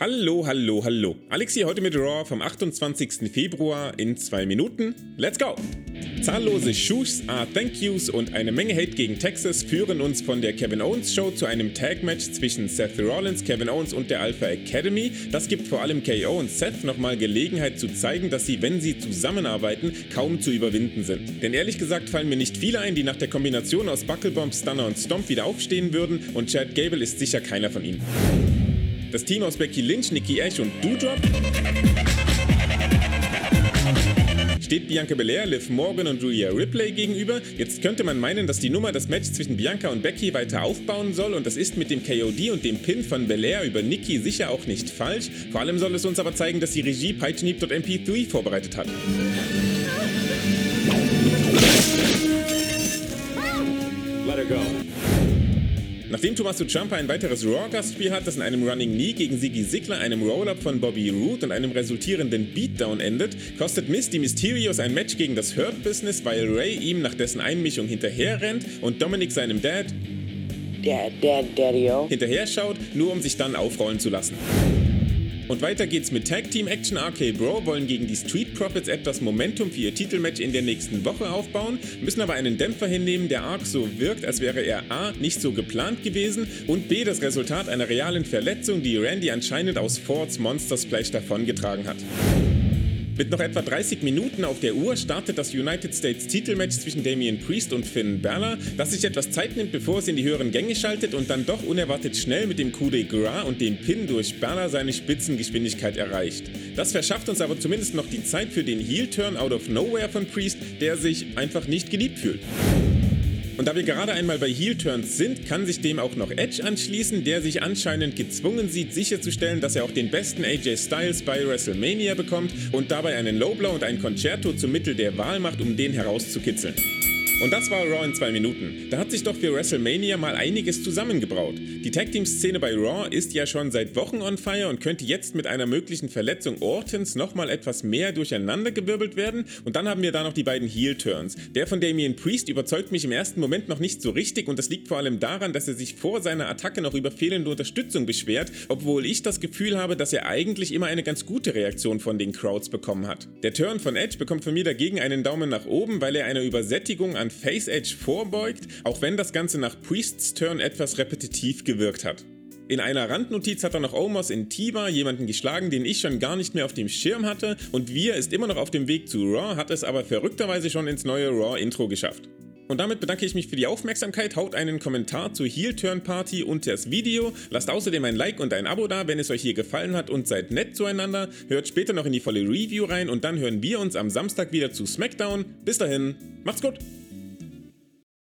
Hallo, hallo, hallo. Alex hier heute mit Raw vom 28. Februar in zwei Minuten. Let's go! Zahllose Schuhs, A Thank Yous und eine Menge Hate gegen Texas führen uns von der Kevin Owens Show zu einem Tag-Match zwischen Seth Rollins, Kevin Owens und der Alpha Academy. Das gibt vor allem KO und Seth nochmal Gelegenheit zu zeigen, dass sie, wenn sie zusammenarbeiten, kaum zu überwinden sind. Denn ehrlich gesagt fallen mir nicht viele ein, die nach der Kombination aus Buckelbomb, Stunner und Stomp wieder aufstehen würden und Chad Gable ist sicher keiner von ihnen. Das Team aus Becky Lynch, Nikki Ash und Doudrop steht Bianca Belair, Liv Morgan und Julia Ripley gegenüber. Jetzt könnte man meinen, dass die Nummer das Match zwischen Bianca und Becky weiter aufbauen soll und das ist mit dem KOD und dem Pin von Belair über Nikki sicher auch nicht falsch. Vor allem soll es uns aber zeigen, dass die Regie Peitschenhieb.mp3 vorbereitet hat. Let her go. Nachdem Tommaso Ciampa ein weiteres Raw-Gastspiel hat, das in einem Running Knee gegen Siggy Sigler, einem Roll-Up von Bobby Roode und einem resultierenden Beatdown endet, kostet die Mysterios ein Match gegen das Hurt Business, weil Ray ihm nach dessen Einmischung hinterher rennt und Dominic seinem Dad Dad, Dad, Daddy-O hinterher schaut, nur um sich dann aufrollen zu lassen. Und weiter geht's mit Tag Team Action. RK Bro wollen gegen die Street Profits etwas Momentum für ihr Titelmatch in der nächsten Woche aufbauen, müssen aber einen Dämpfer hinnehmen, der arg so wirkt, als wäre er A. nicht so geplant gewesen und B. das Resultat einer realen Verletzung, die Randy anscheinend aus Fords Monster Splash davongetragen hat. Mit noch etwa 30 Minuten auf der Uhr startet das United States Titelmatch zwischen Damian Priest und Finn Balor, das sich etwas Zeit nimmt, bevor es in die höheren Gänge schaltet und dann doch unerwartet schnell mit dem Coup de Gras und dem Pin durch Balor seine Spitzengeschwindigkeit erreicht. Das verschafft uns aber zumindest noch die Zeit für den Heel-Turn out of nowhere von Priest, der sich einfach nicht geliebt fühlt. Und da wir gerade einmal bei Heel-Turns sind, kann sich dem auch noch Edge anschließen, der sich anscheinend gezwungen sieht, sicherzustellen, dass er auch den besten AJ Styles bei WrestleMania bekommt und dabei einen Lowblow und ein Concerto zum Mittel der Wahl macht, um den herauszukitzeln. Und das war Raw in zwei Minuten. Da hat sich doch für WrestleMania mal einiges zusammengebraut. Die Tag Team Szene bei Raw ist ja schon seit Wochen on fire und könnte jetzt mit einer möglichen Verletzung Ortons nochmal etwas mehr durcheinandergewirbelt werden. Und dann haben wir da noch die beiden Heel Turns. Der von Damien Priest überzeugt mich im ersten Moment noch nicht so richtig und das liegt vor allem daran, dass er sich vor seiner Attacke noch über fehlende Unterstützung beschwert, obwohl ich das Gefühl habe, dass er eigentlich immer eine ganz gute Reaktion von den Crowds bekommen hat. Der Turn von Edge bekommt von mir dagegen einen Daumen nach oben, weil er einer Übersättigung an Face Edge vorbeugt, auch wenn das Ganze nach Priests Turn etwas repetitiv gewirkt hat. In einer Randnotiz hat er noch Omos in Tiba jemanden geschlagen, den ich schon gar nicht mehr auf dem Schirm hatte und Wir ist immer noch auf dem Weg zu Raw, hat es aber verrückterweise schon ins neue Raw-Intro geschafft. Und damit bedanke ich mich für die Aufmerksamkeit. Haut einen Kommentar zur Heel Turn Party unter das Video. Lasst außerdem ein Like und ein Abo da, wenn es euch hier gefallen hat und seid nett zueinander. Hört später noch in die volle Review rein und dann hören wir uns am Samstag wieder zu SmackDown. Bis dahin, macht's gut!